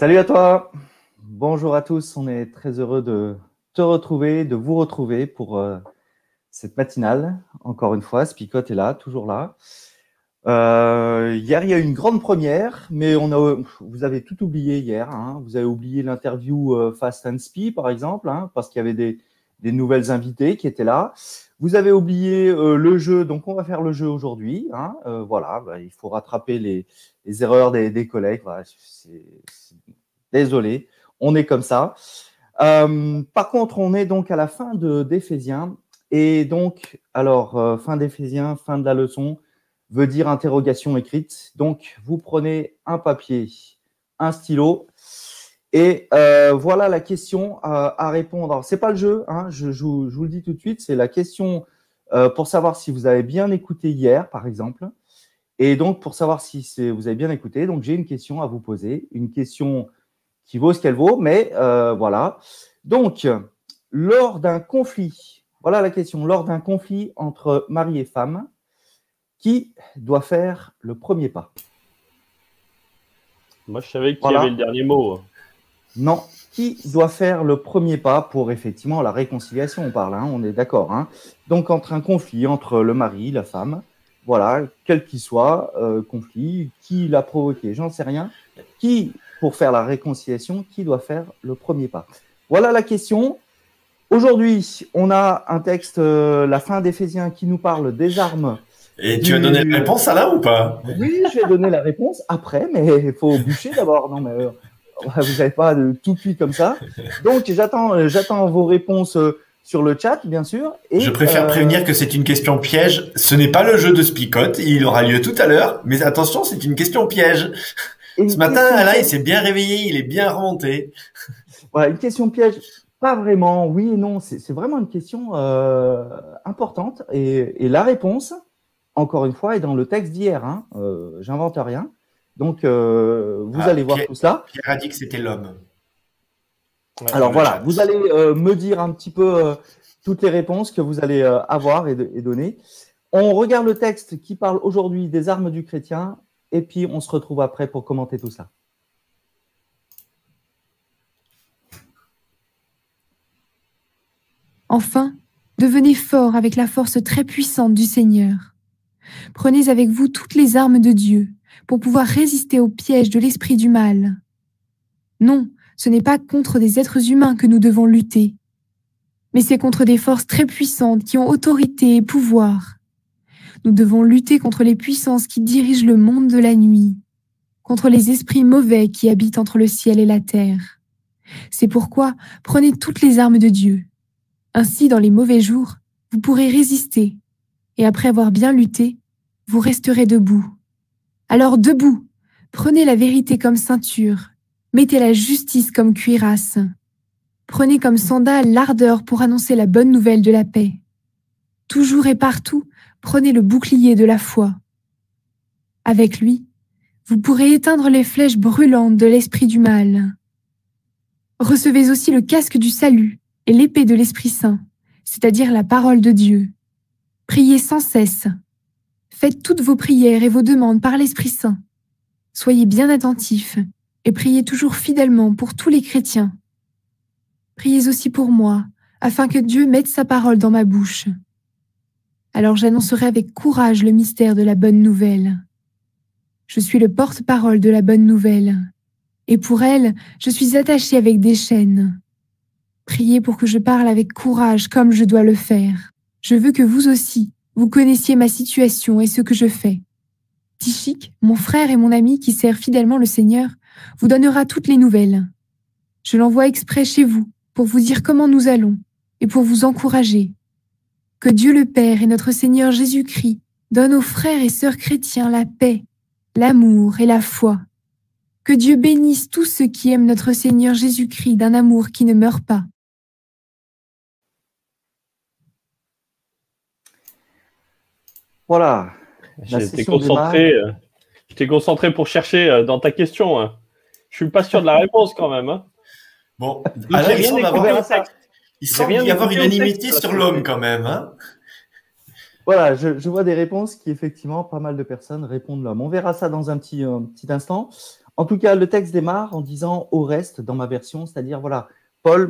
Salut à toi. Bonjour à tous. On est très heureux de te retrouver, de vous retrouver pour euh, cette matinale. Encore une fois, Spicote est là, toujours là. Euh, hier, il y a eu une grande première, mais on a, vous avez tout oublié hier. Hein. Vous avez oublié l'interview euh, Fast and Speed, par exemple, hein, parce qu'il y avait des, des, nouvelles invités qui étaient là. Vous avez oublié le jeu, donc on va faire le jeu aujourd'hui. Hein. voilà, bah, il faut rattraper les, erreurs des, collègues. Désolé, on est comme ça. Euh, par contre, on est donc à la fin d'Éphésiens. Et donc, alors, euh, fin d'Éphésiens, fin de la leçon, veut dire interrogation écrite. Donc, vous prenez un papier, un stylo, et euh, voilà la question à, répondre. Alors, c'est pas le jeu, hein, je, je, vous le dis tout de suite, c'est la question pour savoir si vous avez bien écouté hier, par exemple. Et donc, pour savoir si vous avez bien écouté, donc j'ai une question à vous poser, une question qui vaut ce qu'elle vaut, mais euh, voilà. Donc, lors d'un conflit, voilà la question, lors d'un conflit entre mari et femme, qui doit faire le premier pas? Moi, je savais qui avait le dernier mot. Non, qui doit faire le premier pas pour effectivement la réconciliation? On parle, hein, on est d'accord. Hein. Donc, entre un conflit entre le mari, la femme, voilà, quel qu'il soit, euh, conflit, qui l'a provoqué, j'en sais rien. Qui pour faire la réconciliation, qui doit faire le premier pas? Voilà la question. Aujourd'hui, on a un texte, euh, la fin d'Éphésiens, qui nous parle des armes. Et tu as donné la réponse à là ou pas? Oui, je vais donner la réponse après, mais il faut bûcher d'abord. Non, mais euh, vous n'avez pas de tout cuit comme ça. Donc, j'attends, euh, j'attends vos réponses sur le chat, bien sûr. Et, je préfère prévenir que c'est une question piège. Ce n'est pas le jeu de Spicote. Il aura lieu tout à l'heure. Mais attention, c'est une question piège. Ce matin, Alain, il s'est bien réveillé, il est bien remonté. Voilà, une question piège. Pas vraiment, oui et non. C'est vraiment une question euh, importante. Et, la réponse, encore une fois, est dans le texte d'hier. Hein. Euh, J'invente rien. Donc, euh, vous ah, allez voir tout cela. Pierre a dit que c'était l'homme. Alors voilà, vous allez me dire un petit peu toutes les réponses que vous allez avoir et, et donner. On regarde le texte qui parle aujourd'hui des armes du chrétien et puis on se retrouve après pour commenter tout ça. Enfin, devenez fort avec la force très puissante du Seigneur. Prenez avec vous toutes les armes de Dieu pour pouvoir résister au piège de l'esprit du mal. Non, ce n'est pas contre des êtres humains que nous devons lutter, mais c'est contre des forces très puissantes qui ont autorité et pouvoir. Nous devons lutter contre les puissances qui dirigent le monde de la nuit, contre les esprits mauvais qui habitent entre le ciel et la terre. C'est pourquoi prenez toutes les armes de Dieu. Ainsi, dans les mauvais jours, vous pourrez résister, et après avoir bien lutté, vous resterez debout. Alors debout, prenez la vérité comme ceinture, mettez la justice comme cuirasse. Prenez comme sandale l'ardeur pour annoncer la bonne nouvelle de la paix. Toujours et partout, prenez le bouclier de la foi. Avec lui, vous pourrez éteindre les flèches brûlantes de l'esprit du mal. Recevez aussi le casque du salut et l'épée de l'Esprit Saint, c'est-à-dire la parole de Dieu. Priez sans cesse. Faites toutes vos prières et vos demandes par l'Esprit Saint. Soyez bien attentifs et priez toujours fidèlement pour tous les chrétiens. Priez aussi pour moi, afin que Dieu mette sa parole dans ma bouche alors j'annoncerai avec courage le mystère de la bonne nouvelle. Je suis le porte-parole de la bonne nouvelle, et pour elle, je suis attaché avec des chaînes. Priez pour que je parle avec courage comme je dois le faire. Je veux que vous aussi, vous connaissiez ma situation et ce que je fais. Tichik, mon frère et mon ami qui sert fidèlement le Seigneur, vous donnera toutes les nouvelles. Je l'envoie exprès chez vous pour vous dire comment nous allons et pour vous encourager. Que Dieu le Père et notre Seigneur Jésus-Christ donnent aux frères et sœurs chrétiens la paix, l'amour et la foi. Que Dieu bénisse tous ceux qui aiment notre Seigneur Jésus-Christ d'un amour qui ne meurt pas. Voilà. J'étais concentré, euh, concentré pour chercher euh, dans ta question. Hein. Je suis pas sûr de la réponse quand même. Hein. Bon, alors, il semble, avoir, il semble y avoir unanimité sur l'homme quand même. Hein. voilà, je, vois des réponses qui, effectivement, pas mal de personnes répondent l'homme. On verra ça dans un petit, petit instant. En tout cas, le texte démarre en disant au reste dans ma version, c'est-à-dire, voilà, Paul,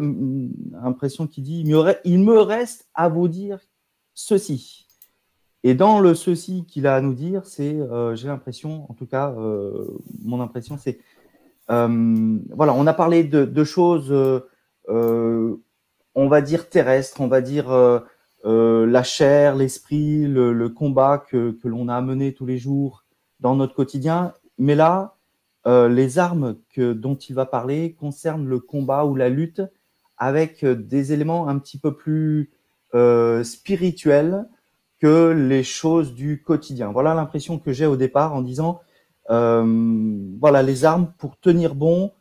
impression qui dit il me reste à vous dire ceci. Et dans le ceci qu'il a à nous dire, c'est, euh, j'ai l'impression, en tout cas, euh, mon impression, c'est, euh, voilà, on a parlé de, choses, on va dire terrestres, on va dire la chair, l'esprit, le, combat que, l'on a mené tous les jours dans notre quotidien. Mais là, les armes dont il va parler concernent le combat ou la lutte avec des éléments un petit peu plus spirituels que les choses du quotidien. Voilà l'impression que j'ai au départ en disant, euh, voilà les armes pour tenir bon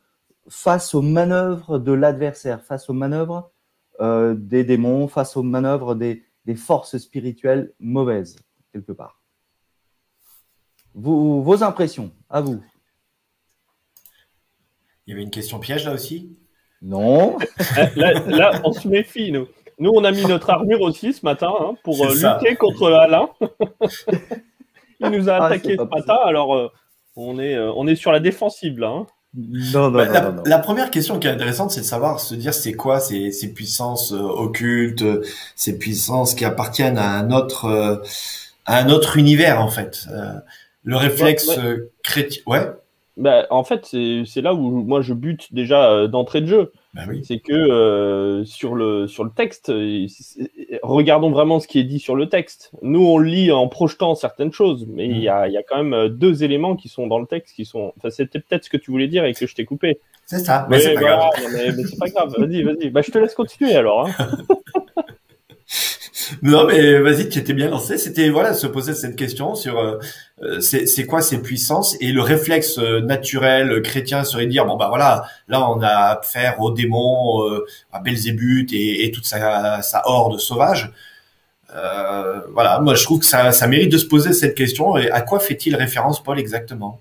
face aux manœuvres de l'adversaire, face aux manœuvres euh, des démons, face aux manœuvres des, forces spirituelles mauvaises, quelque part. vos impressions, à vous. Il y avait une question piège là aussi? Non. là, là, on se méfie, nous. Nous, on a mis notre armure aussi ce matin hein, pour euh, lutter contre Alain. Il nous a ah, attaqué ce matin, alors euh, on, est, euh, on est sur la défensive là. Hein. Non, bah, non, non, la, première question qui est intéressante, c'est de savoir, se dire, c'est quoi ces, ces puissances occultes, ces puissances qui appartiennent à un autre, à un autre univers en fait. le réflexe chrétien, ouais. Bah, en fait, c'est là où moi je bute déjà d'entrée de jeu. Bah c'est que euh, sur, le, sur le texte, regardons vraiment ce qui est dit sur le texte. Nous, on lit en projetant certaines choses, mais il y, a, y, a, quand même euh, deux éléments qui sont dans le texte qui sont. Enfin, c'était peut-être ce que tu voulais dire et que je t'ai coupé. C'est ça, mais, c'est pas, grave. Mais, mais c'est pas grave. Vas-y, vas-y. Bah, je te laisse continuer alors. Hein. non, mais vas-y, tu étais bien lancé. C'était voilà, se poser cette question sur euh, euh, c'est quoi ces puissances? Et le réflexe euh, naturel chrétien serait de dire bon bah voilà, là on a affaire aux démons, à Belzébuth et, et toute sa, sa horde sauvage. voilà, moi je trouve que ça, ça mérite de se poser cette question. Et à quoi fait-il référence Paul exactement?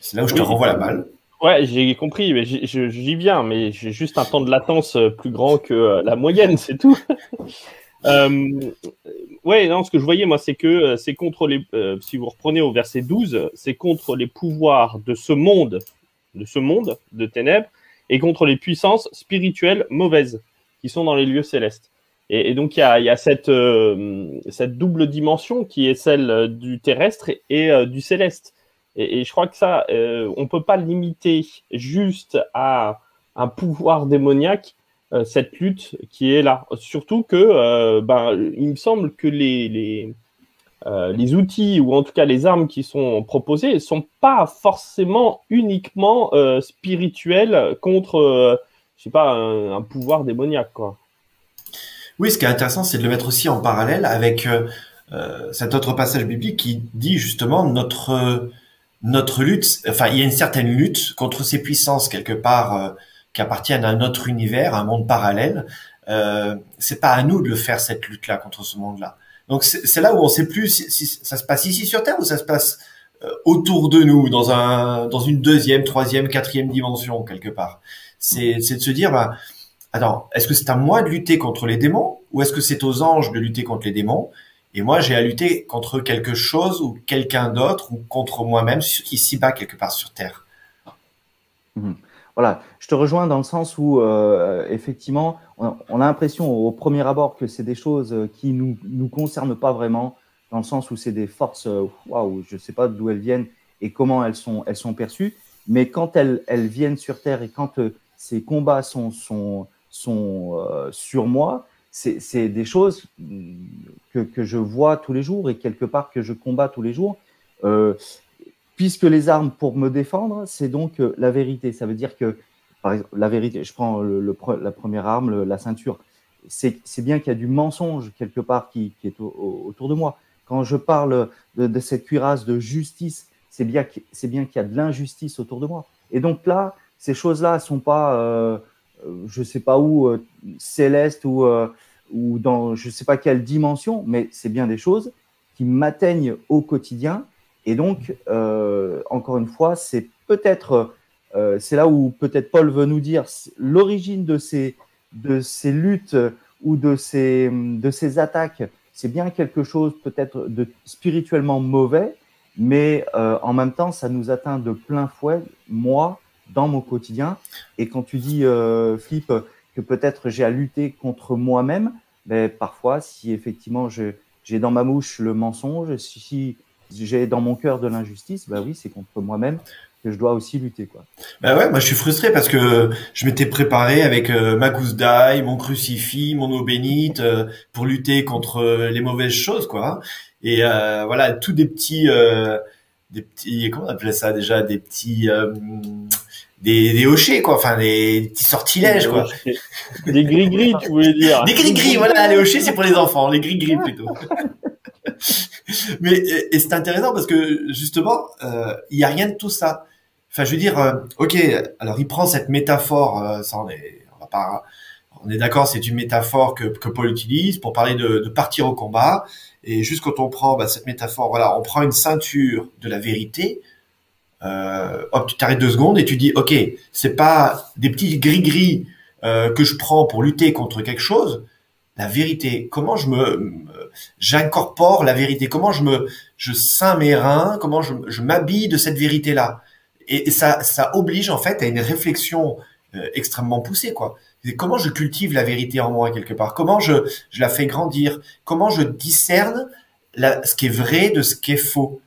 C'est là où je te renvoie la balle. Ouais, j'ai compris, mais j'y viens, mais j'ai juste un temps de latence plus grand que la moyenne, c'est tout. Euh, ouais, non, ce que je voyais, moi, c'est que euh, c'est contre les. Euh, si vous reprenez au verset 12, c'est contre les pouvoirs de ce monde, de ce monde de ténèbres, et contre les puissances spirituelles mauvaises qui sont dans les lieux célestes. Et, donc, il y a, a cette, double dimension qui est celle du terrestre et, du céleste. Et, et, je crois que ça, on ne peut pas limiter juste à un pouvoir démoniaque euh, cette lutte qui est là. Surtout que, euh, ben, il me semble que les, les, euh, les, outils, ou en tout cas les armes qui sont proposées, ne sont pas forcément uniquement spirituels contre, je sais pas, un, pouvoir démoniaque. Quoi. Oui, ce qui est intéressant, c'est de le mettre aussi en parallèle avec cet autre passage biblique qui dit justement notre notre lutte, enfin il y a une certaine lutte contre ces puissances quelque part qui appartiennent à un autre univers, un monde parallèle. Euh, c'est pas à nous de le faire cette lutte-là contre ce monde-là. Donc c'est là où on sait plus si, ça se passe ici sur Terre ou ça se passe euh, autour de nous, dans un dans une deuxième, troisième, quatrième dimension quelque part. C'est de se dire bah attends, est-ce que c'est à moi de lutter contre les démons ou est-ce que c'est aux anges de lutter contre les démons? Et moi j'ai à lutter contre quelque chose ou quelqu'un d'autre ou contre moi-même ici-bas quelque part sur Terre. Mmh voilà, je te rejoins dans le sens où, euh, effectivement, on, a l'impression au premier abord que c'est des choses qui ne nous, nous concernent pas vraiment, dans le sens où c'est des forces, euh, waouh, je ne sais pas d'où elles viennent et comment elles sont, elles sont perçues, mais quand elles, elles viennent sur Terre et quand euh, ces combats sont, sont, sont sur moi, c'est des choses que, que, je vois tous les jours et quelque part que je combats tous les jours. Puisque les armes pour me défendre, c'est donc la vérité. Ça veut dire que, par exemple, la vérité, je prends la première arme, la ceinture, c'est bien qu'il y a du mensonge quelque part qui, est autour de moi. Quand je parle de, cette cuirasse de justice, c'est bien qu'il y a de l'injustice autour de moi. Et donc là, ces choses-là ne sont pas, euh, je ne sais pas où, euh, célestes ou, euh, ou dans je ne sais pas quelle dimension, mais c'est bien des choses qui m'atteignent au quotidien. Et donc, encore une fois, c'est peut-être, c'est là où peut-être Paul veut nous dire l'origine de ces, de ces luttes ou de ces, de ces attaques, c'est bien quelque chose peut-être de spirituellement mauvais, mais euh, en même temps, ça nous atteint de plein fouet, moi, dans mon quotidien. Et quand tu dis, euh, Philippe, que peut-être j'ai à lutter contre moi-même, ben, parfois, si effectivement j'ai dans ma mouche le mensonge, si j'ai dans mon cœur de l'injustice, ben oui, c'est contre moi-même que je dois aussi lutter quoi. Bah ouais, moi je suis frustré parce que je m'étais préparé avec euh, ma gousse d'ail, mon crucifix, mon eau bénite euh, pour lutter contre euh, les mauvaises choses quoi. Et euh, voilà, tous des petits des petits comment on appelait ça déjà des petits des, des hochets quoi, enfin des, petits sortilèges quoi. Des gris-gris, tu voulais dire. Des gris-gris, voilà, les hochets c'est pour les enfants, les gris-gris plutôt. Mais et, c'est intéressant parce que justement, il y a rien de tout ça. Enfin, je veux dire, euh, ok, alors il prend cette métaphore, euh, ça on est, on va pas, on est d'accord, c'est une métaphore que, que Paul utilise pour parler de, de partir au combat. Et juste quand on prend bah, cette métaphore, voilà, on prend une ceinture de la vérité. Euh, hop, tu t'arrêtes deux secondes et tu dis, ok, c'est pas des petits gris-gris euh, que je prends pour lutter contre quelque chose. La vérité, comment je me, j'incorpore la vérité, comment je me, je ceins mes reins, comment je, je m'habille de cette vérité-là? Et, ça, ça oblige en fait à une réflexion euh, extrêmement poussée, quoi. Comment je cultive la vérité en moi quelque part? Comment je, je la fais grandir? Comment je discerne la, ce qui est vrai de ce qui est faux?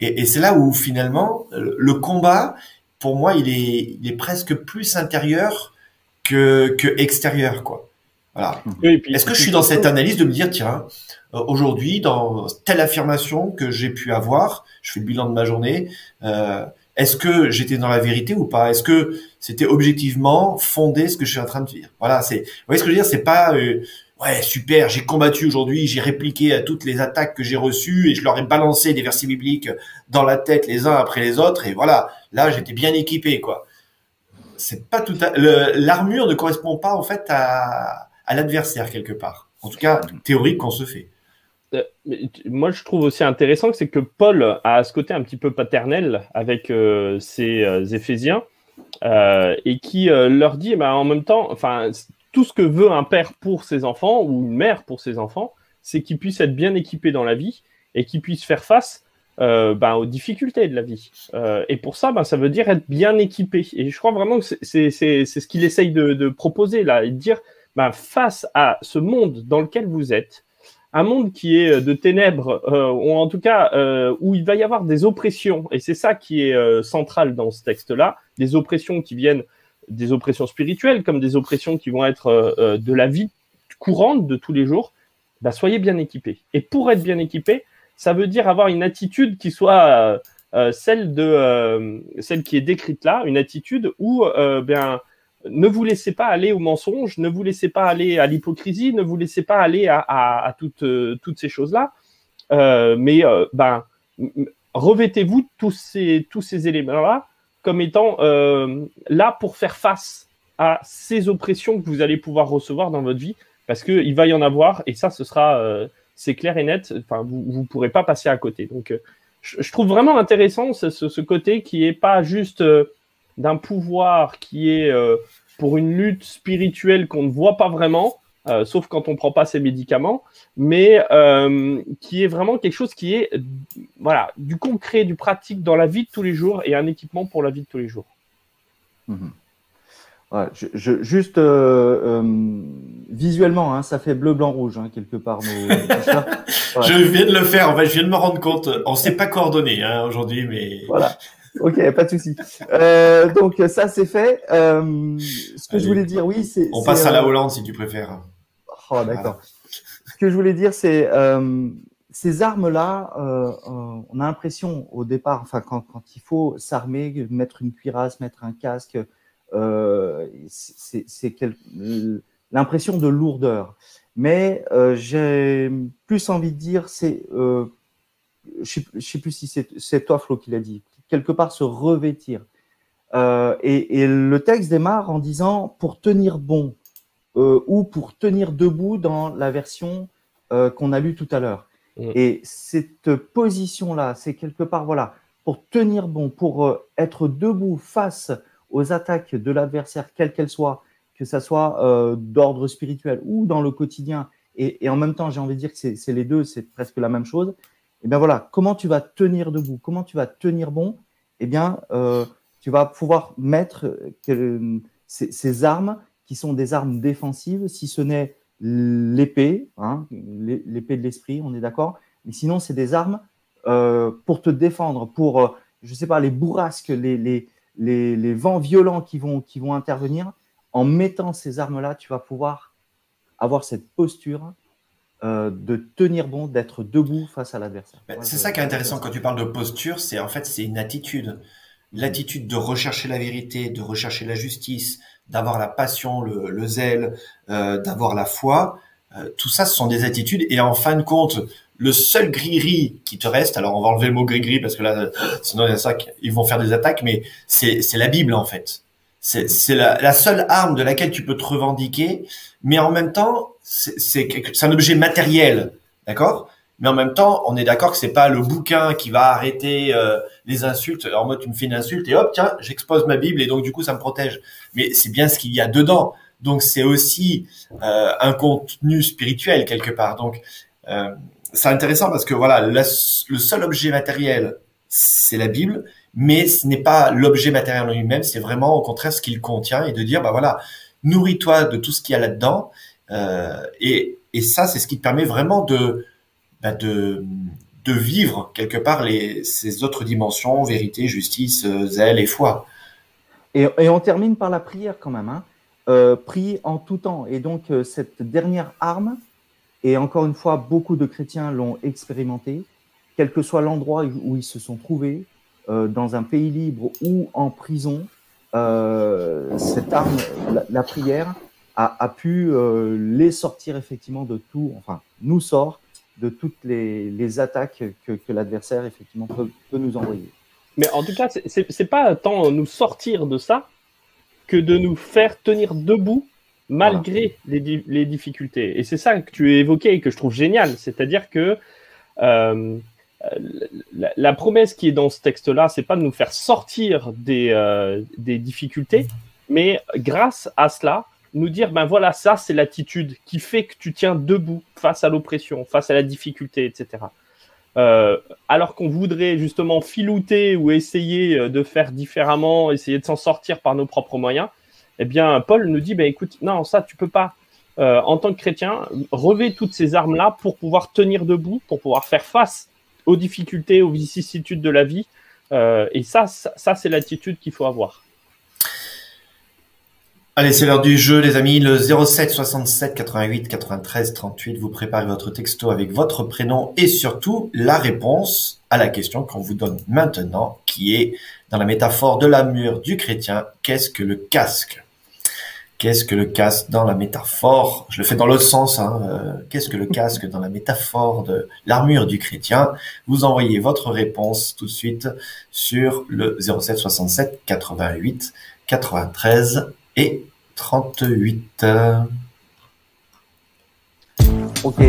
Et, et c'est là où finalement le combat, pour moi, il est, il est presque plus intérieur que, que extérieur, quoi. Voilà. Est-ce que je suis dans cette analyse de me dire, tiens, euh, aujourd'hui, dans telle affirmation que j'ai pu avoir, je fais le bilan de ma journée, euh, est-ce que j'étais dans la vérité ou pas? Est-ce que c'était objectivement fondé ce que je suis en train de dire? Voilà, c'est. Vous voyez ce que je veux dire? C'est pas euh, ouais super, j'ai combattu aujourd'hui, j'ai répliqué à toutes les attaques que j'ai reçues et je leur ai balancé des versets bibliques dans la tête les uns après les autres et voilà, là j'étais bien équipé quoi. C'est pas tout à... l'armure ne correspond pas en fait à, à l'adversaire quelque part. En tout cas, théorique qu'on se fait. Euh, moi, je trouve aussi intéressant que c'est que Paul a ce côté un petit peu paternel avec euh, ses euh, Éphésiens et qui leur dit, bah, en même temps, enfin, tout ce que veut un père pour ses enfants ou une mère pour ses enfants, c'est qu'ils puissent être bien équipés dans la vie et qu'ils puissent faire face bah, aux difficultés de la vie. et pour ça, bah, ça veut dire être bien équipé. Et je crois vraiment que c'est ce qu'il essaye de, proposer là, de dire, bah, face à ce monde dans lequel vous êtes, un monde qui est euh, de ténèbres, euh, ou en tout cas euh, où il va y avoir des oppressions, et c'est ça qui est central dans ce texte-là, des oppressions qui viennent des oppressions spirituelles comme des oppressions qui vont être de la vie courante de tous les jours, bah, soyez bien équipés. Et pour être bien équipé, ça veut dire avoir une attitude qui soit celle de celle qui est décrite là, une attitude où bien ne vous laissez pas aller au mensonge, ne vous laissez pas aller à l'hypocrisie, ne vous laissez pas aller à, toutes, euh, toutes, ces choses-là. Euh, mais euh, ben, revêtez-vous tous ces, éléments-là comme étant là pour faire face à ces oppressions que vous allez pouvoir recevoir dans votre vie, parce qu'il va y en avoir, et ça, ce sera, c'est clair et net, enfin, vous ne pourrez pas passer à côté. Donc, je, trouve vraiment intéressant ce, ce, côté qui est pas juste d'un pouvoir qui est euh, pour une lutte spirituelle qu'on ne voit pas vraiment, euh, sauf quand on prend pas ses médicaments, mais euh, qui est vraiment quelque chose qui est voilà du concret, du pratique dans la vie de tous les jours et un équipement pour la vie de tous les jours. Mhm. je, juste visuellement, hein, ça fait bleu, blanc, rouge hein, quelque part. je viens de le faire. En fait, je viens de me rendre compte. On s'est pas coordonné hein, aujourd'hui, mais voilà. Ok, pas de souci. Euh, donc ça c'est fait. Euh, ce que je voulais dire, oui, c'est. On passe à la euh, Hollande si tu préfères. Oh d'accord. Ce que je voulais dire, c'est ces armes-là, on a l'impression au départ, enfin, quand, quand il faut s'armer, mettre une cuirasse, mettre un casque, c'est l'impression de lourdeur. Mais j'ai plus envie de dire, c'est, je ne sais, plus si c'est toi, Flo, qui l'a dit, quelque part se revêtir. Et, et, le texte démarre en disant pour tenir bon ou pour tenir debout dans la version qu'on a lue tout à l'heure. Mm. Et cette position-là, c'est quelque part, voilà, pour tenir bon, pour euh, être debout face aux attaques de l'adversaire, quelles qu'elles soient, que ce soit euh, d'ordre spirituel ou dans le quotidien, et, en même temps, j'ai envie de dire que c'est les deux, c'est presque la même chose. Et eh bien voilà, comment tu vas tenir debout, comment tu vas tenir bon? Eh bien, euh, tu vas pouvoir mettre ces, ces, armes qui sont des armes défensives, si ce n'est l'épée, hein, l'épée de l'esprit, on est d'accord? Mais sinon, c'est des armes euh, pour te défendre, pour, euh, je ne sais pas, les bourrasques, les, vents violents qui vont intervenir. En mettant ces armes-là, tu vas pouvoir avoir cette posture euh, de tenir bon, d'être debout face à l'adversaire. c'est ça qui est intéressant quand tu parles de posture, c'est en fait c'est une attitude, l'attitude de rechercher la vérité, de rechercher la justice, d'avoir la passion, le, zèle, euh, d'avoir la foi. Euh, tout ça, ce sont des attitudes. Et en fin de compte, le seul gris-gris qui te reste, alors on va enlever le mot gris-gris parce que là, sinon il y a ça, ils vont faire des attaques, mais c'est la Bible en fait. C'est la, seule arme de laquelle tu peux te revendiquer, mais en même temps, c'est un objet matériel, d'accord? Mais en même temps, on est d'accord que c'est pas le bouquin qui va arrêter euh, les insultes. En mode, tu me fais une insulte et hop, tiens, j'expose ma Bible et donc du coup, ça me protège. Mais c'est bien ce qu'il y a dedans. Donc c'est aussi euh, un contenu spirituel quelque part. Donc euh, c'est intéressant parce que voilà, le seul objet matériel, c'est la Bible, mais ce n'est pas l'objet matériel en lui-même. C'est vraiment au contraire ce qu'il contient et de dire, bah voilà, nourris-toi de tout ce qu'il y a là-dedans. et, et ça, c'est ce qui te permet vraiment de bah, de, de vivre quelque part les, ces autres dimensions, vérité, justice, euh, zèle et foi. Et, et, on termine par la prière quand même. Hein. Euh, prie en tout temps. Et donc, euh, cette dernière arme, et encore une fois, beaucoup de chrétiens l'ont expérimenté, quel que soit l'endroit où ils se sont trouvés, euh, dans un pays libre ou en prison, euh, cette arme, la, la prière, a, a pu les sortir effectivement de tout, enfin, nous sort de toutes les, attaques que, l'adversaire effectivement peut, nous envoyer. Mais en tout cas, c'est pas tant nous sortir de ça que de nous faire tenir debout malgré les, difficultés. Et c'est ça que tu évoqué et que je trouve génial. C'est-à-dire que euh, la, promesse qui est dans ce texte-là, c'est pas de nous faire sortir des, euh, des difficultés, mais grâce à cela, nous dire, ben voilà, ça c'est l'attitude qui fait que tu tiens debout face à l'oppression, face à la difficulté, etc. Euh, alors qu'on voudrait justement filouter ou essayer euh, de faire différemment, essayer de s'en sortir par nos propres moyens, eh bien, Paul nous dit, ben écoute, non, ça tu peux pas. Euh, en tant que chrétien, revêt toutes ces armes-là pour pouvoir tenir debout, pour pouvoir faire face aux difficultés, aux vicissitudes de la vie. et ça, c'est l'attitude qu'il faut avoir. Allez, c'est l'heure du jeu, les amis. Le 07 67 88 93 38. Vous préparez votre texto avec votre prénom et surtout la réponse à la question qu'on vous donne maintenant, qui est dans la métaphore de l'armure du chrétien. Qu'est-ce que le casque? Qu'est-ce que le casque dans la métaphore? Je le fais dans l'autre sens. Hein. Euh, qu'est-ce que le casque dans la métaphore de l'armure du chrétien? Vous envoyez votre réponse tout de suite sur le 07 67 88 93 et 38. Ok.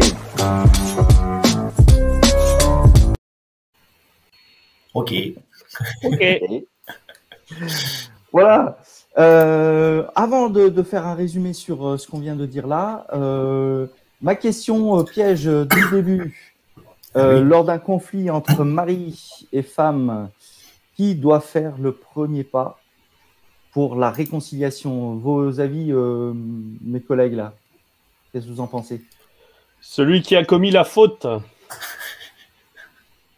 Ok. Ok. voilà. Euh, avant de, faire un résumé sur euh, ce qu'on vient de dire là, euh, ma question piège du début. Lors d'un conflit entre mari et femme, qui doit faire le premier pas pour la réconciliation? Vos avis, mes collègues, là Qu'est-ce que vous en pensez? Celui qui a commis la faute.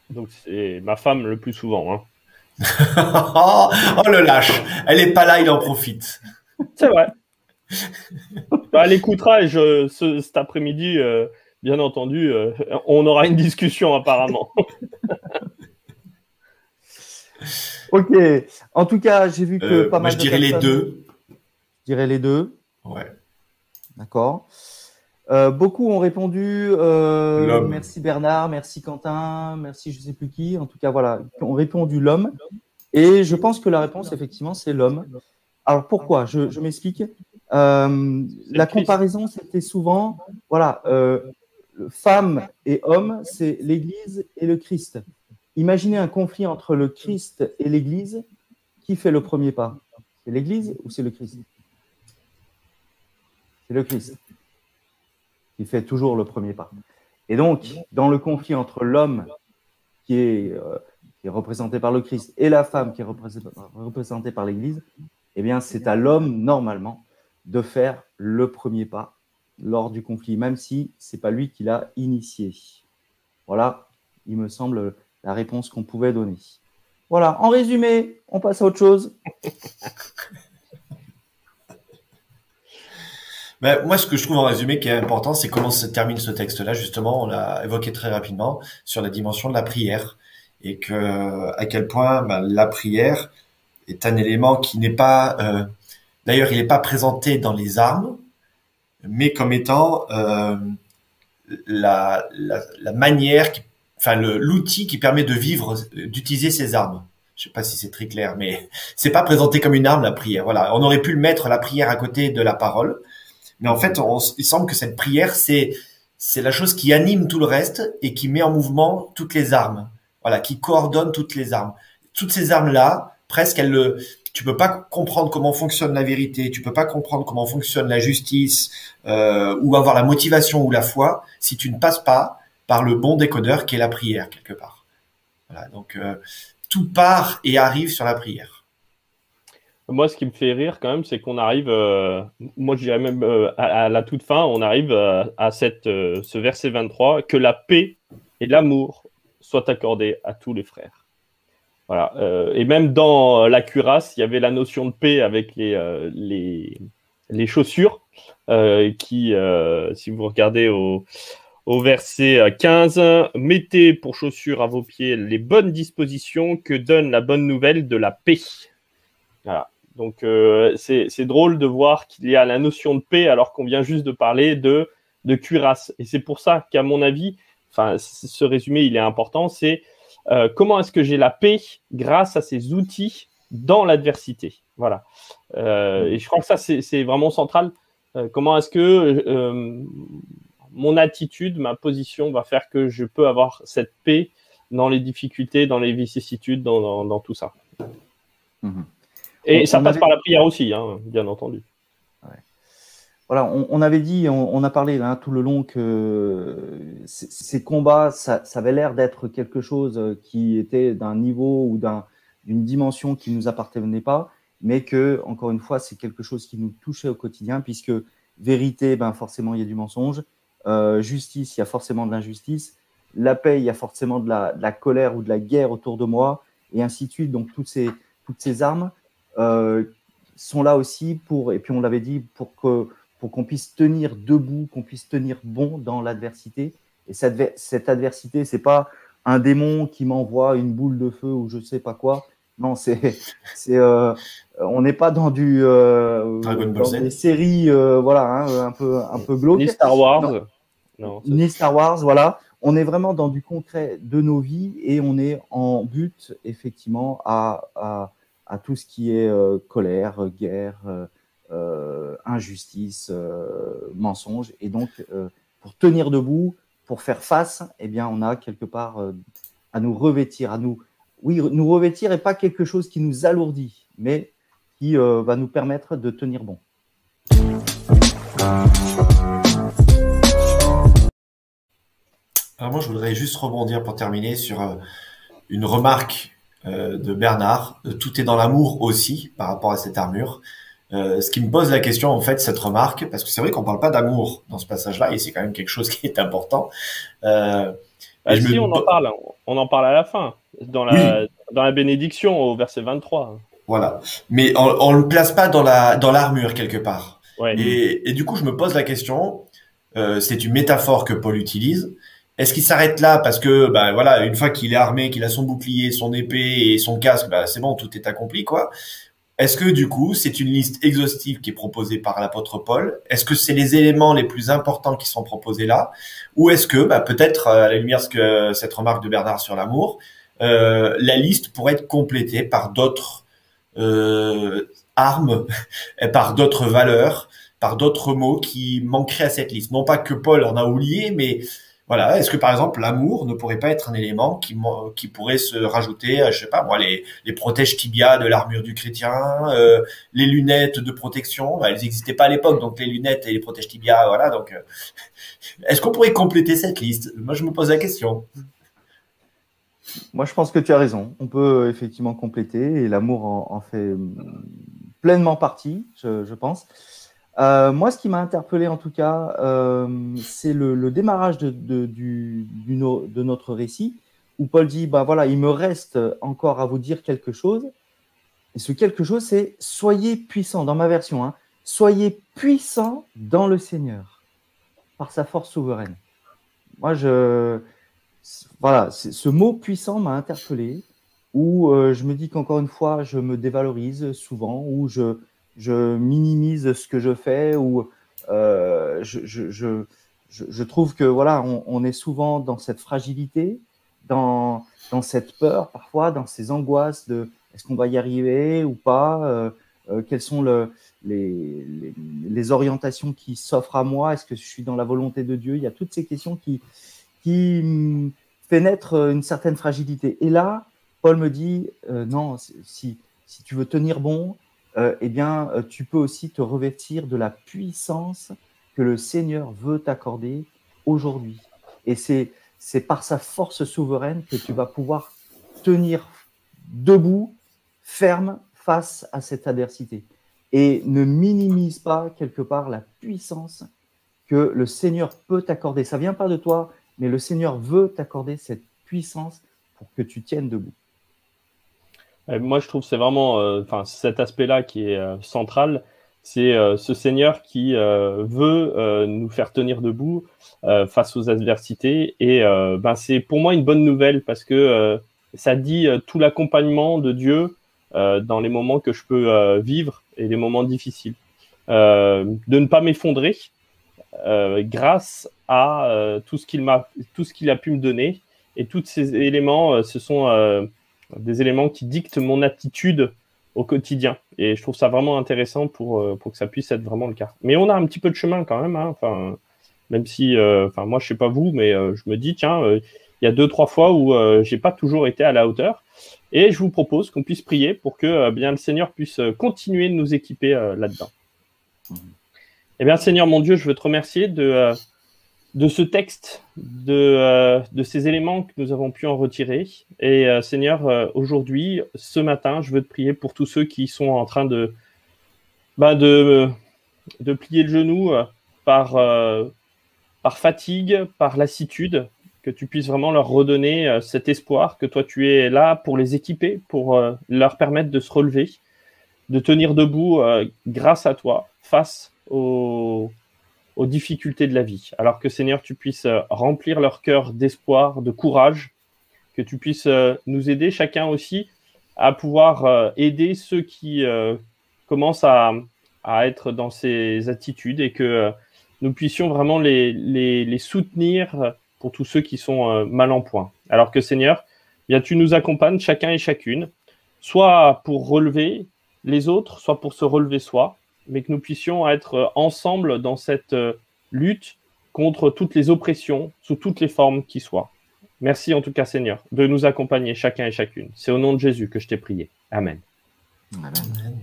Donc c'est ma femme le plus souvent. Hein. oh le lâche Elle est pas là, il en profite. C'est vrai. Bah, elle écoutera et je, cet après-midi, euh, bien entendu, on aura une discussion apparemment. ok. En tout cas, j'ai vu que pas mal je dirais les deux. Je dirais les deux. Ouais. D'accord. Euh, beaucoup ont répondu. Euh, merci Bernard, merci Quentin, merci je sais plus qui. En tout cas, voilà, ont répondu l'homme. Et je pense que la réponse, effectivement, c'est l'homme. Alors pourquoi? Je, m'explique. Euh, la comparaison, c'était souvent, voilà, femme et homme, c'est l'Église et le Christ. Imaginez un conflit entre le Christ et l'Église. Qui fait le premier pas? C'est l'Église ou c'est le Christ? C'est le Christ qui fait toujours le premier pas. Et donc, dans le conflit entre l'homme qui est, euh, représenté par le Christ et la femme qui est représentée par l'Église, eh bien, c'est à l'homme, normalement, de faire le premier pas lors du conflit, même si ce n'est pas lui qui l'a initié. Voilà, il me semble, la réponse qu'on pouvait donner. Voilà, en résumé, on passe à autre chose. Ben, moi, ce que je trouve en résumé qui est important, c'est comment se termine ce texte-là. Justement, on l'a évoqué très rapidement sur la dimension de la prière et que à quel point ben, la prière est un élément qui n'est pas, euh, d'ailleurs, il n'est pas présenté dans les armes, mais comme étant euh, la, la, la, manière, enfin l'outil qui permet de vivre, d'utiliser ces armes. Je sais pas si c'est très clair, mais c'est pas présenté comme une arme la prière. Voilà, on aurait pu le mettre la prière à côté de la parole, mais en fait, on, il semble que cette prière, c'est c'est la chose qui anime tout le reste et qui met en mouvement toutes les armes. Voilà, qui coordonne toutes les armes. Toutes ces armes-là, presque, elles le, tu peux pas comprendre comment fonctionne la vérité, tu peux pas comprendre comment fonctionne la justice euh, ou avoir la motivation ou la foi si tu ne passes pas par le bon décodeur qui est la prière quelque part. Voilà, donc euh, tout part et arrive sur la prière. Moi, ce qui me fait rire quand même, c'est qu'on arrive, euh, moi je dirais même euh, à, la toute fin, on arrive euh, à cette, ce verset 23, que la paix et l'amour soient accordés à tous les frères. Voilà. et même dans la cuirasse, il y avait la notion de paix avec les, les, les, chaussures, qui, si vous regardez au, au verset 15, mettez pour chaussures à vos pieds les bonnes dispositions que donne la bonne nouvelle de la paix. Voilà. Donc euh, c'est drôle de voir qu'il y a la notion de paix alors qu'on vient juste de parler de, cuirasse. Et c'est pour ça qu'à mon avis, enfin ce résumé il est important, c'est euh, comment est-ce que j'ai la paix grâce à ces outils dans l'adversité? Voilà. Euh, et je crois que ça c'est vraiment central. comment est-ce que mon attitude, ma position va faire que je peux avoir cette paix dans les difficultés, dans les vicissitudes, dans, tout ça? Mmh et ça passe par la prière aussi, hein, bien entendu. Voilà, on, avait dit, on, a parlé hein, tout le long que ces combats, ça, avait l'air d'être quelque chose qui était d'un niveau ou d'une dimension qui ne nous appartenait pas, mais que, encore une fois, c'est quelque chose qui nous touchait au quotidien, puisque vérité, ben forcément, il y a du mensonge. Euh, justice, il y a forcément de l'injustice. La paix, il y a forcément de la, de la, colère ou de la guerre autour de moi, et ainsi de suite. Donc, toutes ces, toutes ces armes, euh, sont là aussi pour, et puis on l'avait dit, pour que pour qu'on puisse tenir debout, qu'on puisse tenir bon dans l'adversité. Et cette, cette adversité, c'est pas un démon qui m'envoie une boule de feu ou je sais pas quoi. Non, c'est, c'est, euh, on n'est pas dans du euh, dans des séries, euh, voilà, hein, un peu, un peu glauque. Ni Star Wars. Non, ni Star Wars, voilà. On est vraiment dans du concret de nos vies et on est en but, effectivement, à, à à tout ce qui est euh, colère, guerre, euh, euh, injustice, mensonge. Et donc, pour tenir debout, pour faire face, eh bien, on a quelque part à nous revêtir, à nous, oui, nous revêtir et pas quelque chose qui nous alourdit, mais qui va nous permettre de tenir bon. Alors moi, je voudrais juste rebondir pour terminer sur une remarque de Bernard. Euh, tout est dans l'amour aussi par rapport à cette armure. Euh, ce qui me pose la question en fait cette remarque parce que c'est vrai qu'on parle pas d'amour dans ce passage-là et c'est quand même quelque chose qui est important. Euh, bah, si on en parle, on en parle à la fin dans la dans la bénédiction au verset 23. Voilà, mais on, ne le place pas dans la dans l'armure quelque part. Ouais. Et, et, du coup je me pose la question euh, c'est une métaphore que Paul utilise. Est-ce qu'il s'arrête là parce que, bah voilà, une fois qu'il est armé, qu'il a son bouclier, son épée et son casque, bah c'est bon, tout est accompli, quoi. Est-ce que du coup, c'est une liste exhaustive qui est proposée par l'apôtre Paul? Est-ce que c'est les éléments les plus importants qui sont proposés là? Ou est-ce que, bah, peut-être, euh, à la lumière de que cette remarque de Bernard sur l'amour, euh, la liste pourrait être complétée par d'autres euh, armes, et par d'autres valeurs, par d'autres mots qui manqueraient à cette liste? Non pas que Paul en a oublié, mais voilà, est-ce que par exemple l'amour ne pourrait pas être un élément qui, qui pourrait se rajouter, je sais pas moi, les, les protèges tibia de l'armure du chrétien, euh, les lunettes de protection, bah, elles n'existaient pas à l'époque, donc les lunettes et les protèges tibia, voilà. Donc, euh, est-ce qu'on pourrait compléter cette liste? Moi, je me pose la question. Moi, je pense que tu as raison. On peut effectivement compléter et l'amour en, fait pleinement partie, je, je pense. Euh, moi, ce qui m'a interpellé en tout cas, euh, c'est le, démarrage de, notre récit, où Paul dit, bah voilà, il me reste encore à vous dire quelque chose. Et ce quelque chose, c'est soyez puissants, dans ma version, hein, soyez puissants dans le Seigneur, par sa force souveraine. Moi, je, voilà, ce mot puissant m'a interpellé, où euh, je me dis qu'encore une fois, je me dévalorise souvent, où je, je minimise ce que je fais ou euh, je, trouve que voilà, on, est souvent dans cette fragilité, dans, cette peur parfois, dans ces angoisses de est-ce qu'on va y arriver ou pas, euh, euh, quelles sont le, les, orientations qui s'offrent à moi, est-ce que je suis dans la volonté de Dieu? Il y a toutes ces questions qui, qui fait naître une certaine fragilité. Et là, Paul me dit, non, si, tu veux tenir bon, eh bien, euh, tu peux aussi te revêtir de la puissance que le Seigneur veut t'accorder aujourd'hui. Et c'est, c'est par sa force souveraine que tu vas pouvoir tenir debout, ferme face à cette adversité. Et ne minimise pas quelque part la puissance que le Seigneur peut t'accorder. Ça vient pas de toi, mais le Seigneur veut t'accorder cette puissance pour que tu tiennes debout. Moi, je trouve c'est vraiment euh, enfin, cet aspect-là qui est euh, central. C'est euh, ce Seigneur qui veut nous faire tenir debout face aux adversités. Et ben, c'est pour moi une bonne nouvelle parce que ça dit tout l'accompagnement de Dieu dans les moments que je peux vivre et les moments difficiles. de ne pas m'effondrer grâce à tout ce qu'il m'a, tout ce qu'il a pu me donner. Et tous ces éléments, ce sont des éléments qui dictent mon attitude au quotidien. Et je trouve ça vraiment intéressant pour, euh, pour que ça puisse être vraiment le cas. Mais on a un petit peu de chemin quand même. Hein. Enfin, même si, euh, enfin, moi, je sais pas vous, mais euh, je me dis, tiens, il y a deux, trois fois où j'ai pas toujours été à la hauteur. Et je vous propose qu'on puisse prier pour que bien le Seigneur puisse continuer de nous équiper là-dedans. Mmh. Eh bien, Seigneur mon Dieu, je veux te remercier de de ce texte, de, euh, de, ces éléments que nous avons pu en retirer. Et euh, Seigneur, euh, aujourd'hui, ce matin, je veux te prier pour tous ceux qui sont en train de, bah, de, de plier le genou par, par fatigue, par lassitude, que tu puisses vraiment leur redonner cet espoir, que toi tu es là pour les équiper, pour leur permettre de se relever, de tenir debout grâce à toi face aux aux difficultés de la vie. Alors que Seigneur, tu puisses euh, remplir leur cœur d'espoir, de courage, que tu puisses euh, nous aider chacun aussi à pouvoir euh, aider ceux qui commencent à, être dans ces attitudes et que nous puissions vraiment les, les, soutenir pour tous ceux qui sont mal en point. Alors que Seigneur, bien tu nous accompagnes chacun et chacune, soit pour relever les autres, soit pour se relever soi, mais que nous puissions être euh, ensemble dans cette euh, lutte contre toutes les oppressions, sous toutes les formes qui soient. Merci en tout cas, Seigneur, de nous accompagner chacun et chacune. C'est au nom de Jésus que je t'ai prié. Amen. Amen.